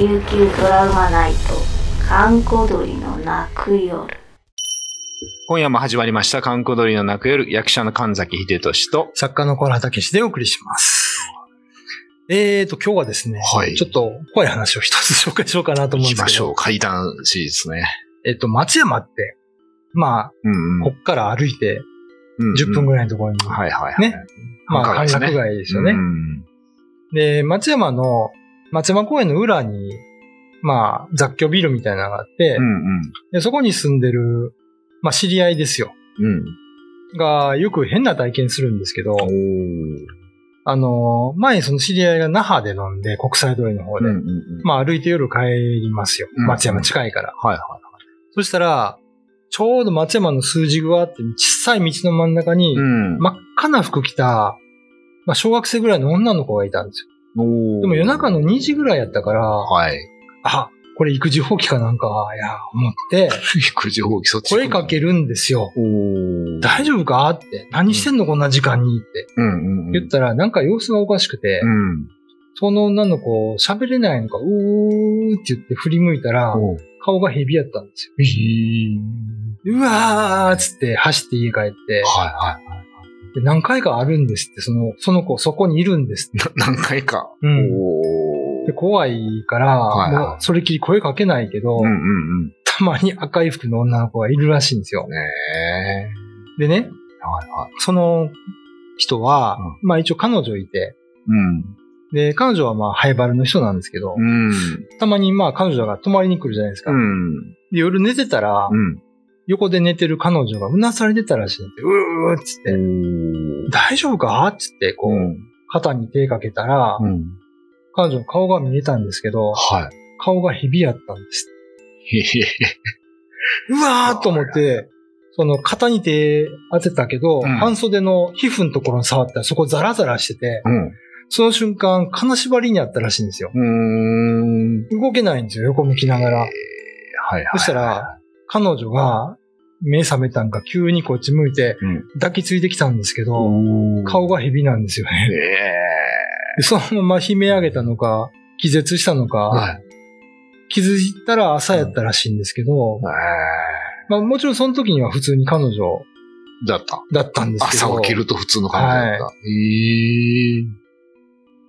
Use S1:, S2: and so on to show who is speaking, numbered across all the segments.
S1: 琉球ドラマナイト閑古鳥の泣く夜
S2: 今夜も始まりました、観光鳥の泣く夜、役者の神崎秀俊と、
S3: 作家の小原武史でお送りします。えーと、今日はですね、
S2: はい
S3: ちょっと怖い話を一つ紹介しようかなと思うんですけど、
S2: 行きましょう。階段シリーズね。
S3: えっと、松山って、ま
S2: うん
S3: あ、こっから歩いて
S2: うん。
S3: 10分ぐ
S2: らい。
S3: のところに、
S2: はいはいはい。
S3: ねまあ、歓楽街ですよね。
S2: うん
S3: で、松山の、松山公園の裏に、まあ、雑居ビルみたいなのがあって、
S2: うん
S3: でそこに住んでる、まあ、知り合いですよ。
S2: うん。
S3: が、よく変な体験するんですけど、あの、前にその知り合いが那覇で飲んで、国際通りの方で、
S2: うんうんうん。
S3: まあ歩いて夜帰りますよ。
S2: うん
S3: 松山近いから。
S2: はいはい。
S3: そしたら、ちょうど松山の数字があって、小さい道の真ん中に、
S2: うん。
S3: 真っ赤な服着た、まあ小学生ぐらいの女の子がいたんですよ。でも夜中の2時ぐらいやったから、
S2: はい。
S3: あ、これ育児放棄かなんか、や、思って、
S2: 育児放棄、そっち。
S3: 声かけるんですよ。大丈夫かって。何してんのこんな時間にって
S2: うんうんうん。
S3: 言ったら、なんか様子がおかしくて、
S2: うん。
S3: その女の子喋れないのか、うーって言って振り向いたら、顔が蛇やったんですよ。うわーっつって走って家帰って、
S2: はいはい。
S3: で何回かあるんですって、その、その子そこにいるんですって。
S2: な 何回か。
S3: うん。
S2: お
S3: で、怖いから、
S2: はいはい
S3: もうそれきり声かけないけど、
S2: うんうんうん。
S3: たまに赤い服の女の子がいるらしいんですよ。
S2: ねえ。
S3: でね、
S2: はいはい。
S3: その人は、
S2: う
S3: まあ一応彼女いて、
S2: うん。
S3: で、彼女はまあハイバルの人なんですけど、
S2: うん。
S3: たまにまあ彼女が泊まりに来るじゃないですか。
S2: うん。
S3: で夜寝てたら、
S2: うん。
S3: 横で寝てる彼女がうなされてたらしいんで。うーっつって、大丈夫か？っつって、こう、
S2: うん。
S3: 肩に手かけたら、
S2: うん。
S3: 彼女の顔が見えたんですけど、
S2: はい。
S3: 顔が蛇やったんです。うわーと思って、その肩に手当てたけど、
S2: うん
S3: 半袖の皮膚のところに触ったらそこザラザラしてて、
S2: うん。
S3: その瞬間、金縛りにあったらしいんですよ。動けないんですよ、横向きながら。
S2: はいはい。
S3: そしたら、彼女が目覚めたんか急にこっち向いて
S2: うん。
S3: 抱きついてきたんですけど、
S2: お
S3: 顔が蛇なんですよ
S2: え
S3: ね。でそのまま悲鳴上げたのか、気絶したのか、
S2: はい。
S3: 気づいたら朝やったらしいんですけど、まあもちろんその時には普通に彼女
S2: だった。
S3: だったんですけど。
S2: 朝起きると普通の感じだった。へ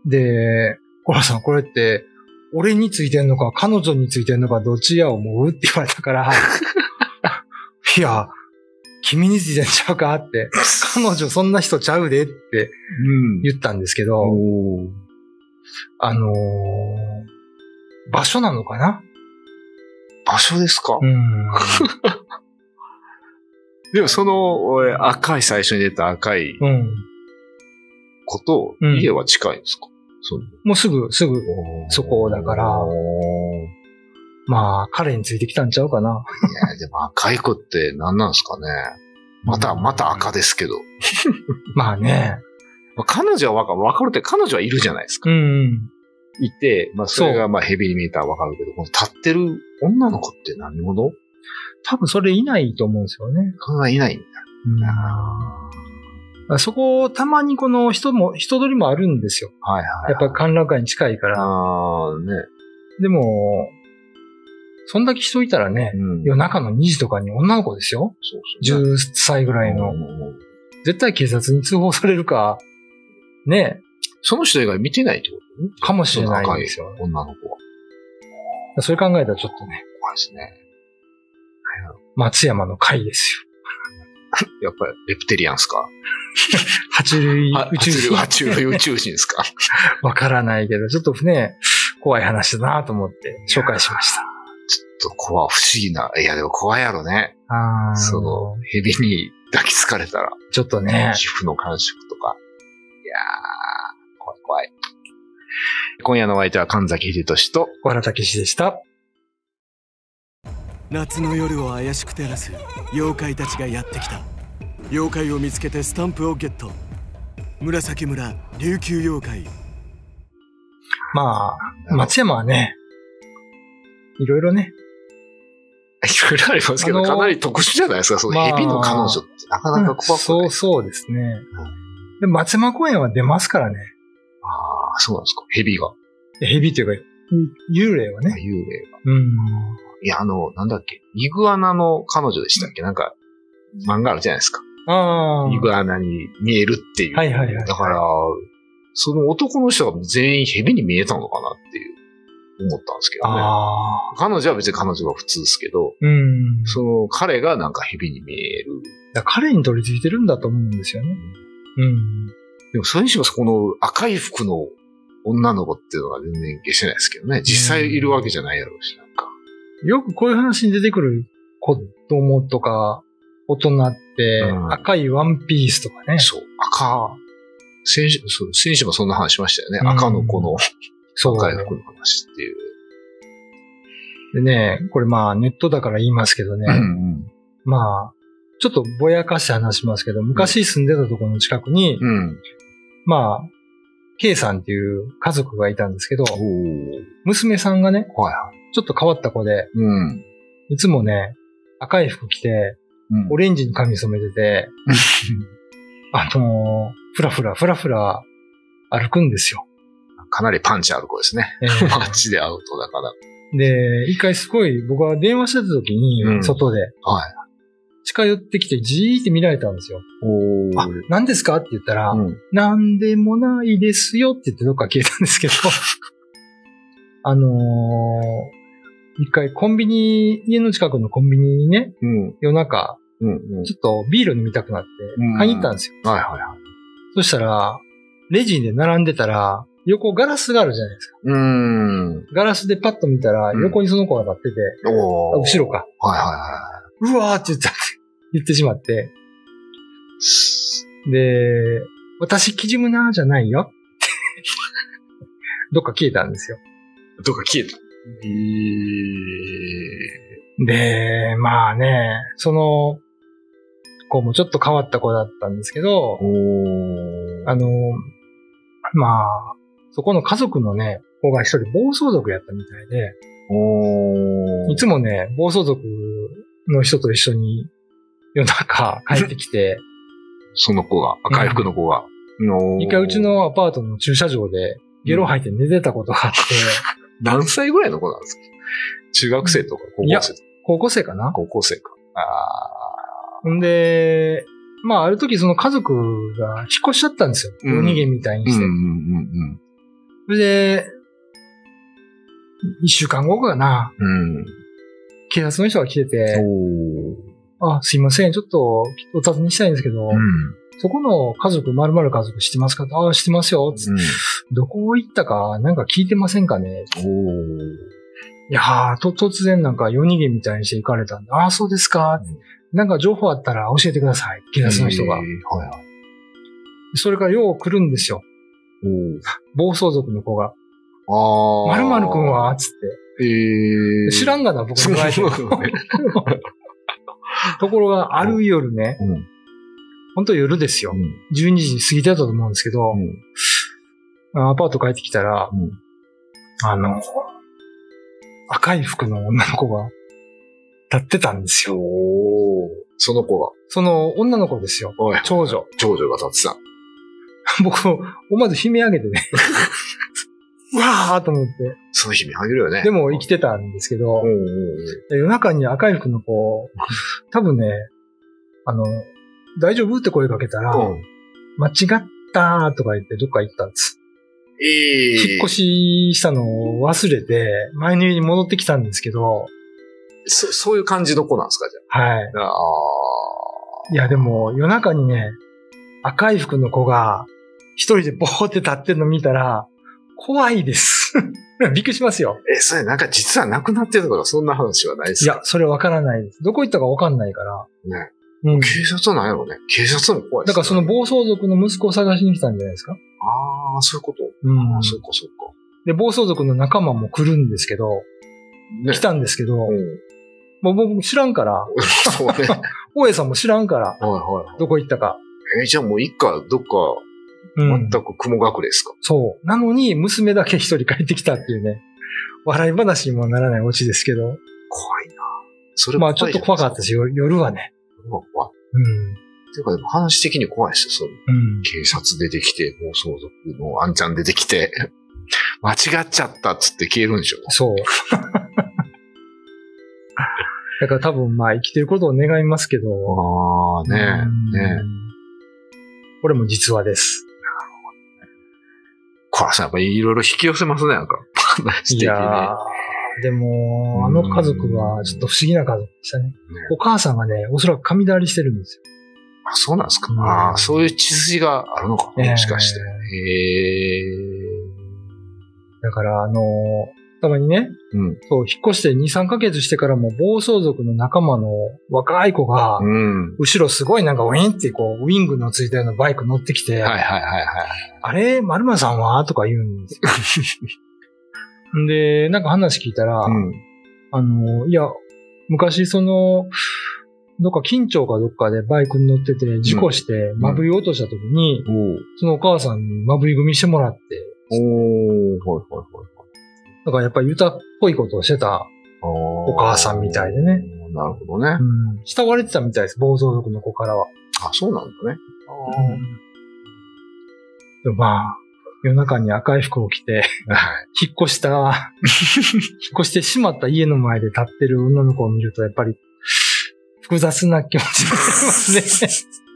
S3: で、コラさんこれって、俺についてんのか、彼女についてんのか、どっちや思うって言われたから、いや、君についてんちゃうかって、彼女そんな人ちゃうでって
S2: うん。
S3: 言ったんですけど、
S2: おー。
S3: あのー場所なのかな？
S2: 場所ですか？
S3: うん。
S2: でもその、俺赤い最初に出た赤い
S3: うん。
S2: 子と
S3: うん。
S2: 家は近いんですか？
S3: もうすぐ、すぐ、そこだからまあ、彼についてきたんちゃうかな。
S2: いや、でも赤い子って何なんですかね。また、また赤ですけど。
S3: まあね。
S2: まあ彼女はわかる。わかるって彼女はいるじゃないですか。
S3: うん。
S2: いて、まあそれがまあヘビに見えたらわかるけど、この立ってる女の子って何者？
S3: 多分それいないと思うんですよね。
S2: そんないないんだ。
S3: うん。そこ、たまにこの人も、人通りもあるんですよ。
S2: はいはい。
S3: やっぱ歓楽街に近いから。
S2: ああ、ね。
S3: でも、そんだけ人いたらね、
S2: うん
S3: 夜中の2時とかに女の子ですよ。
S2: そうそう。
S3: 10歳ぐらいの絶対警察に通報されるか、ね、
S2: その人以外見てないってこと？ね。
S3: かもしれないですよ。
S2: 女の子は。
S3: それ考えたらちょっとね、
S2: 怖いですね。
S3: 松山の会です
S2: やっぱりレプテリアンですか？
S3: よ。爬虫類
S2: あ
S3: 宇宙人。
S2: 爬虫類宇宙人ですか？
S3: わからないけど、ちょっとね、怖い話だなと思って紹介しました。
S2: ちょっと怖い、不思議な。いや、でも怖いやろね。
S3: あー
S2: その、蛇に抱きつかれたら、
S3: ちょっとね、
S2: 皮膚の感触とか。いやー、怖い怖い。今夜のお相手は神崎秀俊と、
S3: 小原武史でした。
S4: 夏の夜を怪しく照らす妖怪たちがやってきた妖怪を見つけてスタンプをゲット紫村琉球妖怪
S3: まあ、松山はね、いろいろね、
S2: いろいろありますけど、
S3: あのー
S2: かなり特殊じゃないですか？その
S3: まあ
S2: 蛇の彼女ってなかなか怖くない。
S3: そうそうですね。で松山公園は出ますからね。
S2: ああ、そうなんですか。蛇が。
S3: 蛇っていうか、幽霊はね。
S2: 幽霊が。
S3: うん。
S2: いや、あの、なんだっけ、イグアナの彼女でしたっけ？なんか、漫画あるじゃないですか。
S3: ああ。
S2: イグアナに見えるっていう。
S3: はいはいはい
S2: だから、その男の人が全員蛇に見えたのかなっていう、思ったんですけどね。
S3: ああ。
S2: 彼女は別に彼女が普通ですけど、
S3: うん。
S2: その彼がなんか蛇に見える。
S3: 彼に取り付いてるんだと思うんですよね。うん。
S2: でもそれにしますこの赤い服の女の子っていうのは全然消してないですけどね。実際いるわけじゃないやろうし、なんか。
S3: よくこういう話に出てくる子供とか大人って
S2: うん
S3: 赤いワンピースとかね。
S2: そう、赤、選手、そう、選手もそんな話しましたよね。
S3: うん
S2: 赤の子の
S3: そう。
S2: 赤い服の話っていう。
S3: でね、これまあネットだから言いますけどね。
S2: うん
S3: まあ、ちょっとぼやかして話しますけど、昔住んでたところの近くに、
S2: うん。うん。
S3: まあ、K さんっていう家族がいたんですけど、娘さんがね。ちょっと変わった子で、
S2: うん。
S3: いつもね、赤い服着て、
S2: うん
S3: オレンジに髪染めてて、あのーふらふら、ふらふら歩くんですよ。
S2: かなりパンチある子ですね。
S3: えー
S2: 街で会うとだから。
S3: で、一回すごい僕は電話してた時に、
S2: うん
S3: 外で
S2: はい。
S3: 近寄ってきてじーって見られたんですよ。
S2: お
S3: あ、何ですか？って言ったら、
S2: うん。
S3: なんでもないですよって言ってどっか消えたんですけど、あのー一回コンビニ、家の近くのコンビニにね、
S2: うん。
S3: 夜中、
S2: うん。うん。
S3: ちょっとビール飲みたくなって
S2: うん、
S3: 買いに行ったんですよ。
S2: はいはいはい。
S3: そしたら、レジで並んでたら、横ガラスがあるじゃないですか。
S2: うーん。
S3: ガラスでパッと見たら、
S2: うん
S3: 横にその子が立ってて、
S2: おー
S3: あ後ろか。
S2: はいは
S3: うわーって言っちゃって、言ってしまって。
S2: いはい。
S3: で、私、キジムナーじゃないよ。どっか消えたんですよ。
S2: どっか消えた。えー。
S3: で、まあね、その子もちょっと変わった子だったんですけど。あの、まあ、そこの家族のね、子が一人暴走族やったみたいで。いつもね、暴走族の人と一緒に夜中帰ってきて、
S2: その子が、赤い服の子が。おー
S3: 一回うちのアパートの駐車場でゲロ吐いて寝てたことがあって、
S2: 何歳ぐらいの子なんですか？中学生とか高
S3: いや
S2: 校生とか
S3: 高校生かな？
S2: 高校生か。あ
S3: んで、まあある時その家族が引っ越しちゃったんですよ。
S2: うん
S3: 夜逃げみたいに
S2: ー。
S3: して。
S2: うんうん
S3: それで、一週間後かな、
S2: うんうん。
S3: 警察の人が来てて。あ、すいません、ちょっとお尋ねしたいんですけど、
S2: うん。
S3: そこの家族、〇〇家族知ってますか？あ、知ってますよ。つってどこ行ったか、なんか聞いてませんかね？いやー、と、突然なんか夜逃げみたいにして行かれたんで、ああ、そうですか。なんか情報あったら教えてください。警察の人が
S2: えー。はいはい。
S3: それからよう来るんですよ。暴走族の子が。
S2: あー。
S3: 〇〇くんはつっ
S2: え
S3: て。
S2: ー。
S3: 知らんがな、僕の前で。ところが、ある夜ね、
S2: うん。
S3: 本当夜ですよ
S2: う。ん。
S3: 12時過ぎてたと思うんですけど、アパート帰ってきたら、
S2: うん
S3: あの、赤い服の女の子が立ってたんですよ。
S2: その子が。
S3: その女の子ですよ。長女。
S2: 長女が立ってた。
S3: 僕、思わず悲鳴上げてね。うわーと思って。
S2: その日見上げるよね。
S3: でも生きてたんですけど
S2: うん、うん
S3: 夜中に赤い服の子、多分ね、あの、大丈夫って声かけたら。間違ったとか言ってどっか行ったんです。
S2: ええ
S3: 引っ越ししたのを忘れて、前の家に戻ってきたんですけど、
S2: そ、そういう感じの子なんですか、じ
S3: はい。
S2: ゃあ。あ
S3: いや、でも夜中にね、赤い服の子が一人でボーって立ってるの見たら、怖いです。びっくりしますよ。
S2: ーえ、それなんか実はなくなってるとかそんな話はないですか？
S3: いや、それわからないです。どこ行ったかわかんないから。
S2: ね。
S3: うん。
S2: 警察は何やろうね。警察も怖いです、ね。
S3: だからその暴走族の息子を探しに来たんじゃないですか？
S2: ああ、そういうこと。
S3: うん
S2: そうか、そうか。
S3: で、暴走族の仲間も来るんですけど、
S2: ね。
S3: 来たんですけど、
S2: うん。
S3: もう僕知らんから、
S2: そうね。は い
S3: 大江さんも知らんから、
S2: はい。
S3: どこ行ったか。
S2: えーじゃあもう一家、どっか、
S3: うん
S2: 全。く雲隠れですか、
S3: そう。なのに、娘だけ一人帰ってきたっていうね、笑い話にもならないオチですけど、
S2: 怖いな。それ
S3: まあちょっと怖かったですよ、夜はね。
S2: よ。怖い。
S3: うん。
S2: ていうか、でも話的に怖いですよ。その
S3: うん。
S2: 警察出てきて、暴走族のあんちゃん出てきて、間違っちゃったっつって消えるんでしょ？
S3: そう。だから多分まあ生きてることを願いますけど。
S2: ああ、ね
S3: うん
S2: え、ねえ。
S3: これも実話です。
S2: これさ、やっぱりいろいろ引き寄せますね、なんか。話的に。
S3: いやー、でも、あの家族はちょっと不思議な家族でしたね。お母さんがね、おそらく神だわりしてるんですよ。
S2: あ、そうなんですか？
S3: うん
S2: ああ、そういう血筋があるのかな、もしかして。
S3: え
S2: へえ。
S3: だから、あのーたまにね、
S2: うん。
S3: そう、引っ越して2、3ヶ月してからも暴走族の仲間の若い子が、
S2: うん。
S3: 後ろすごいなんかウィンってこう、ウィングのついたようなバイク乗ってきて、
S2: はいはいはいはい。
S3: あれ、丸間さんは？とか言うんですよ。で、なんか話聞いたら、
S2: うん。
S3: あの、いや、昔その、どっか緊張かどっかでバイクに乗ってて、事故して、まぶい落とした時に、
S2: お
S3: そのお母さんにまぶい組してもらって、
S2: おー、はいはいはい。
S3: だからやっぱり歌っぽいことをしてた、
S2: お
S3: お母さんみたいでね。
S2: なるほどね。
S3: うん、慕われてたみたいです、暴走族の子からは。
S2: あ、そうなんだね。
S3: でもまあ、夜中に赤い服を着て、
S2: はい。
S3: 引っ越した、引っ越してしまった家の前で立ってる女の子を見ると、やっぱり、複雑な気持ちになりますね。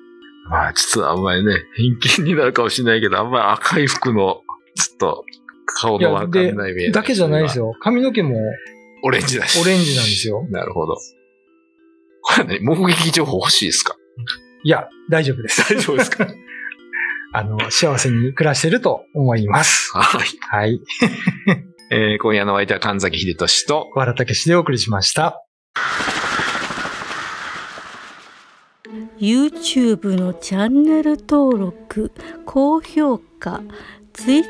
S2: まあ、ちょっとあんまりね、偏見になるかもしれないけど、あんまり赤い服の、ちょっと、顔のわかんない見え
S3: だけじゃないです
S2: よ。
S3: よ。髪の毛も
S2: オレンジだし。
S3: オレンジなんですよ。
S2: なるほど。これね、目撃情報欲しいですか？
S3: いや、大丈夫です。
S2: 大丈夫ですか？
S3: あの、幸せに暮らしてると思います。
S2: はい。
S3: はい。
S2: えー、今夜のお相手は神崎秀俊と、
S3: 小原武史でお送りしました。
S5: YouTube のチャンネル登録高評価 Twitter